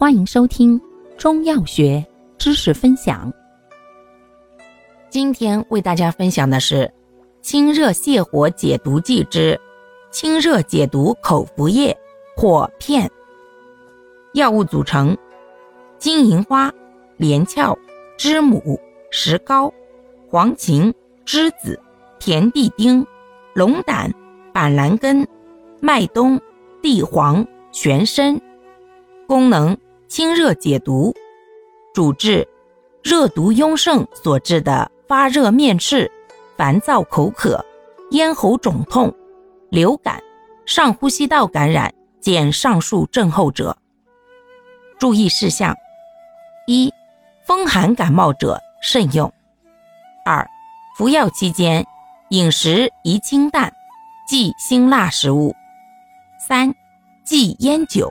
欢迎收听中药学知识分享。今天为大家分享的是清热泻火解毒剂之清热解毒口服液或片。药物组成：金银花、连翘、知母、石膏、黄芩、栀子、田地丁、龙胆、板蓝根、麦冬、地黄、玄参。功能。清热解毒，主治热毒壅盛所致的发热面赤、烦躁口渴、咽喉肿痛、流感、上呼吸道感染见上述症候者。注意事项：一、风寒感冒者慎用；二、服药期间饮食宜清淡，忌辛辣食物；三、忌烟酒。